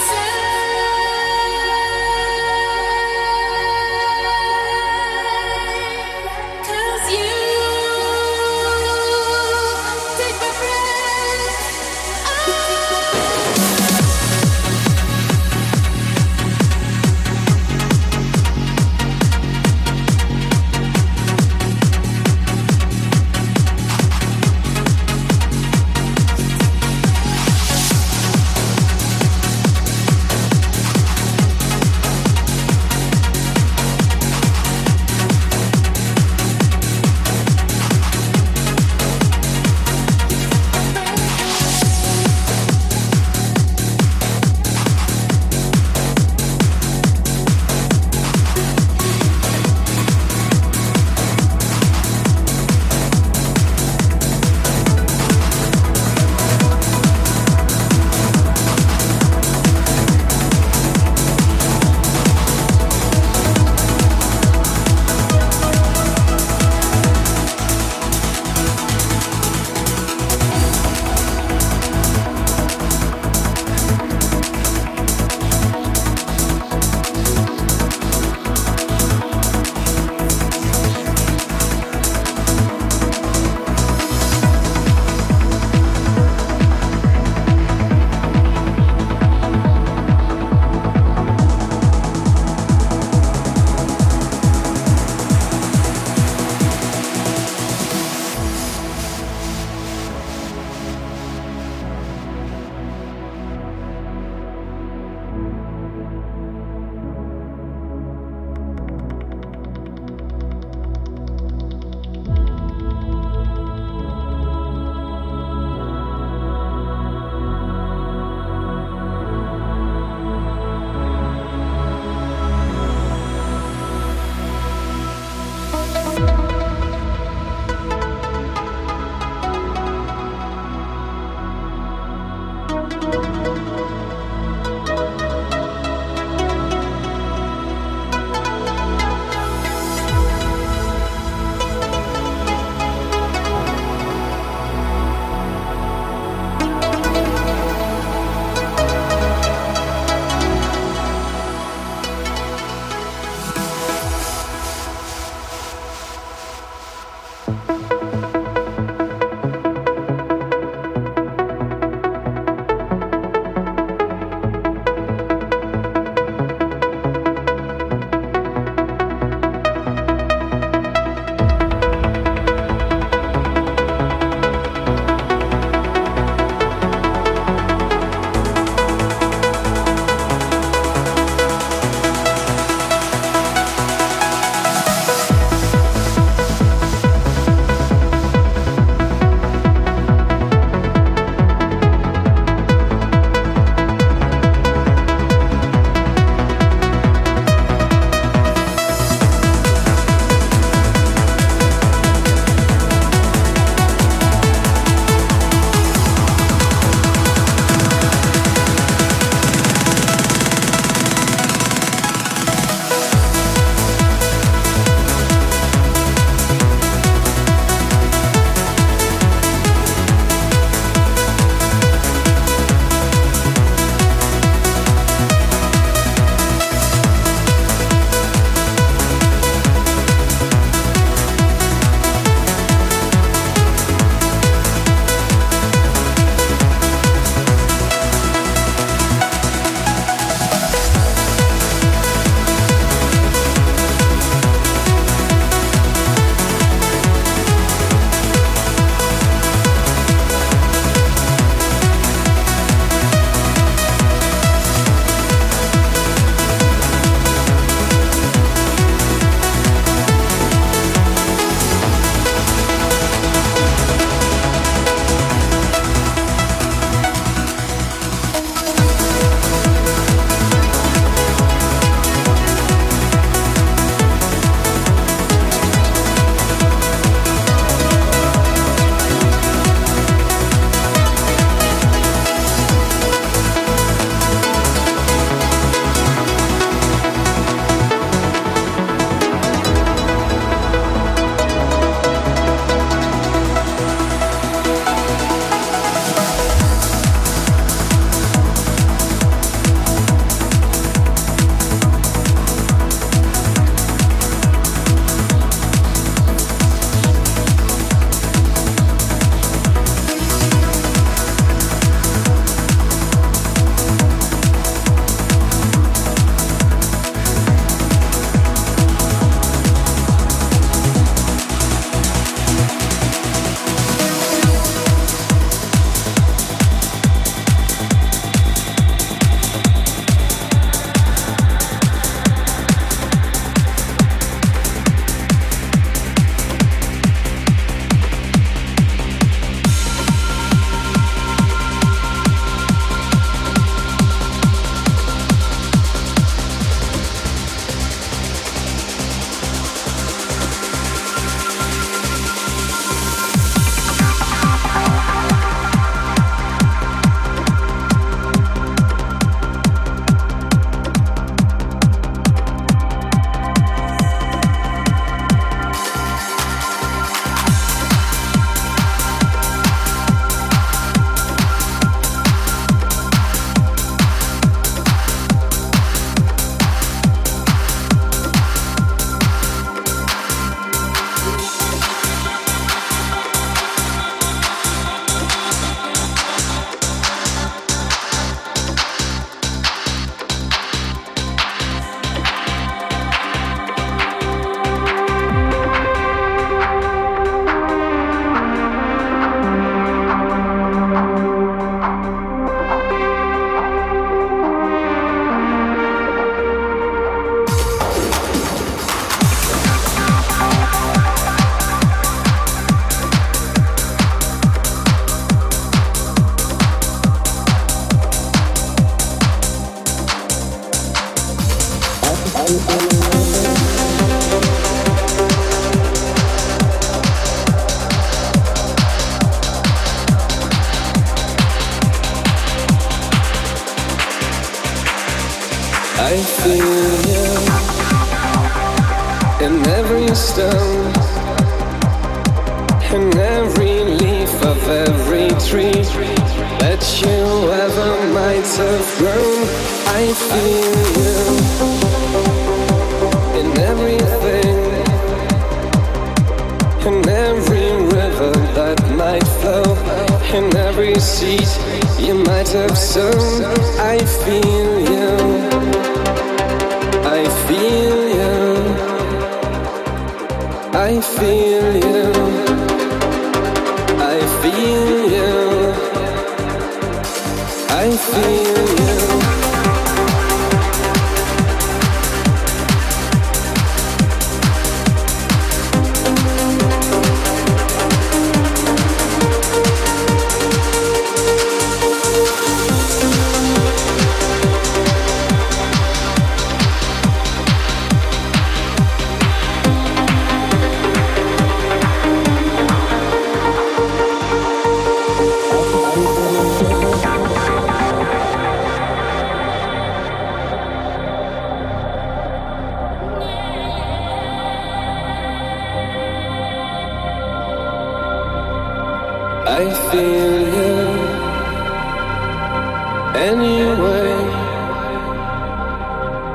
places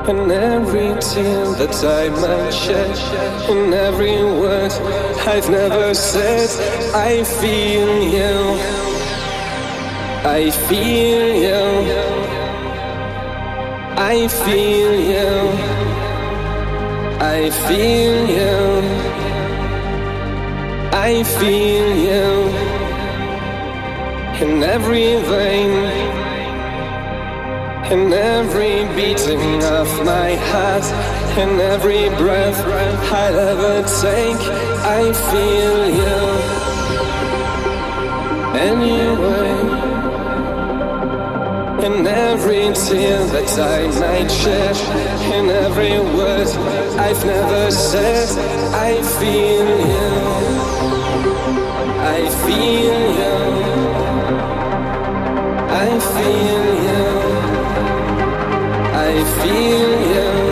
In every tear that I might shed, in every word I've never said, I feel you. I feel you. I feel you. I feel you. I feel you in every vein, in every beating of my heart, in every breath I'll ever take. I feel you anyway. In every tear that I might shed, in every word I've never said, I feel you. I feel you. I feel you. Feel you.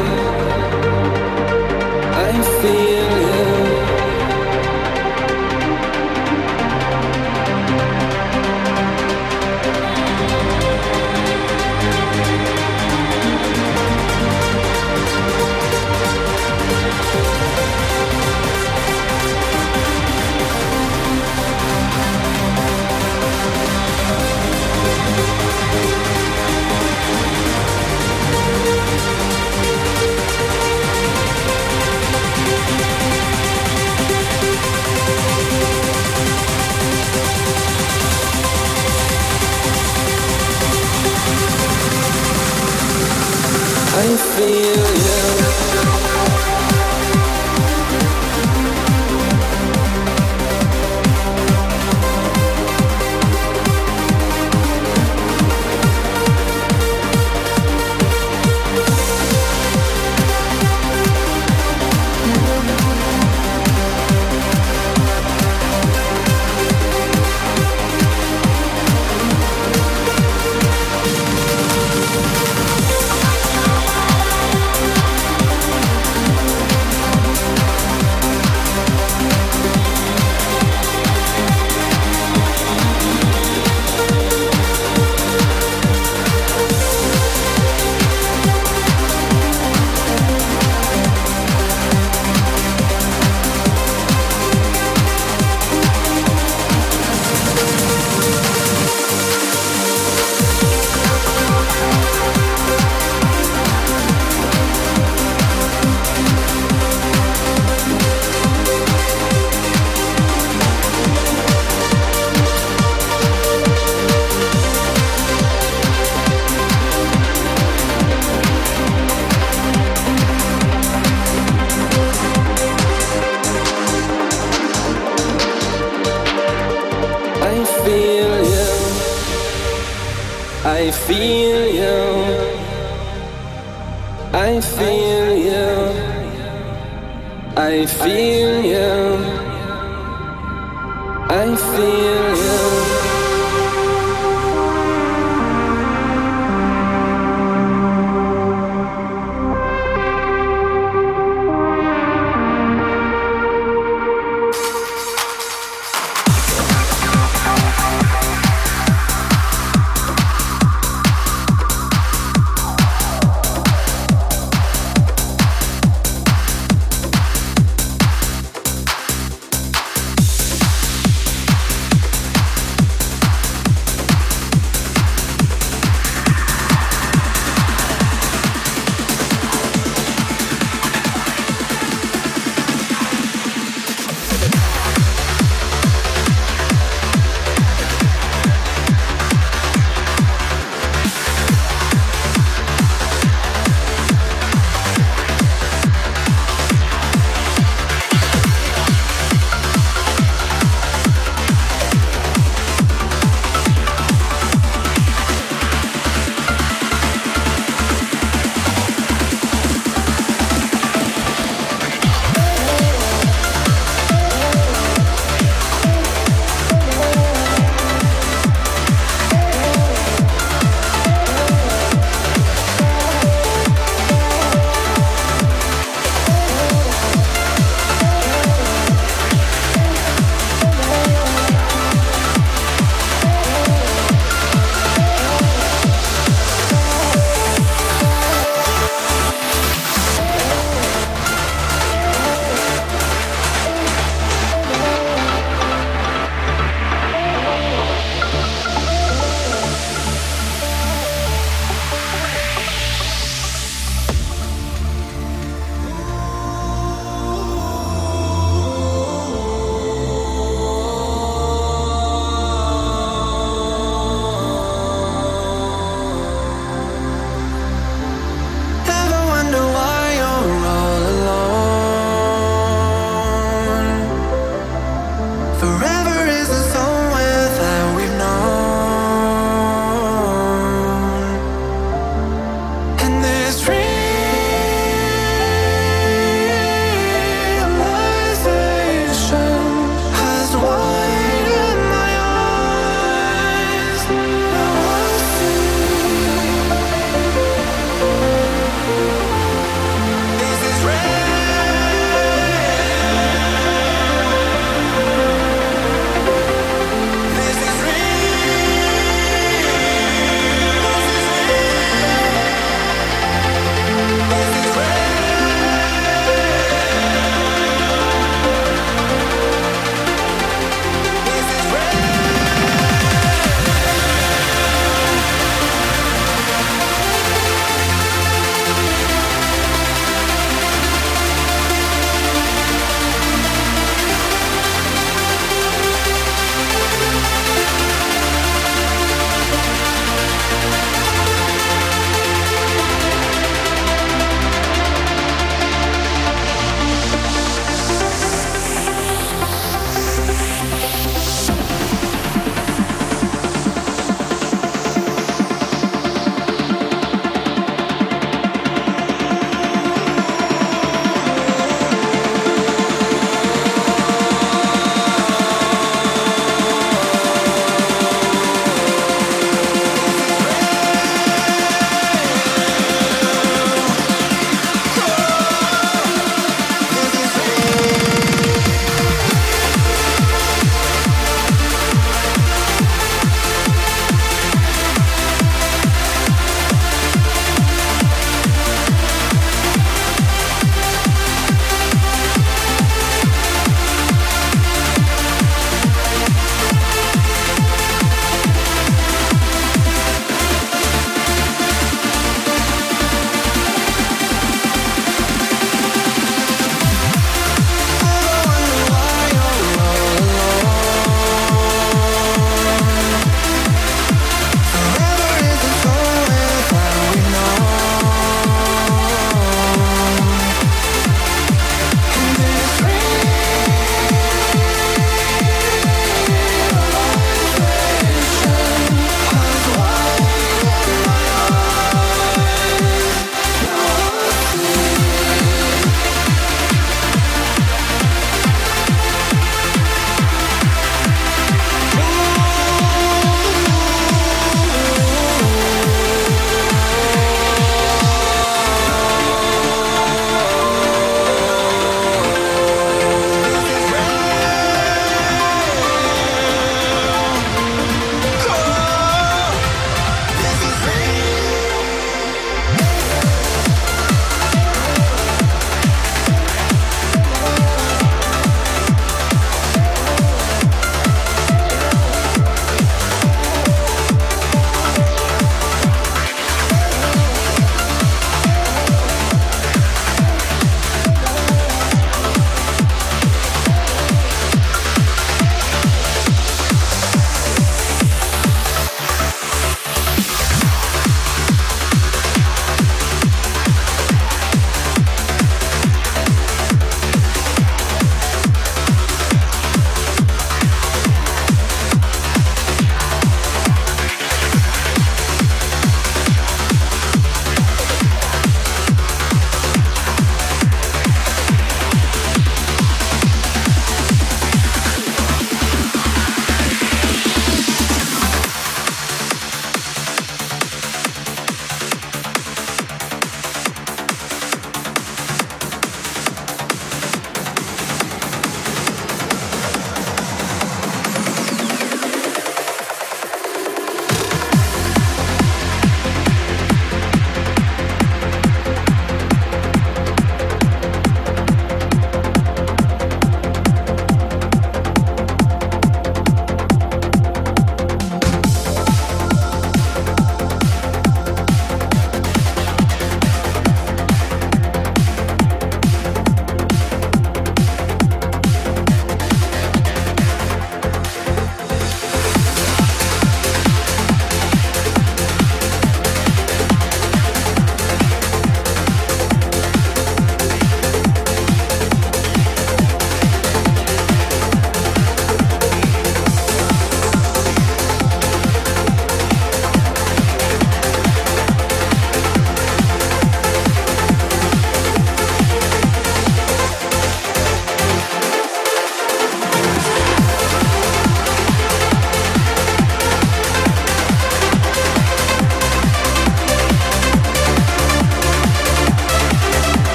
feel you.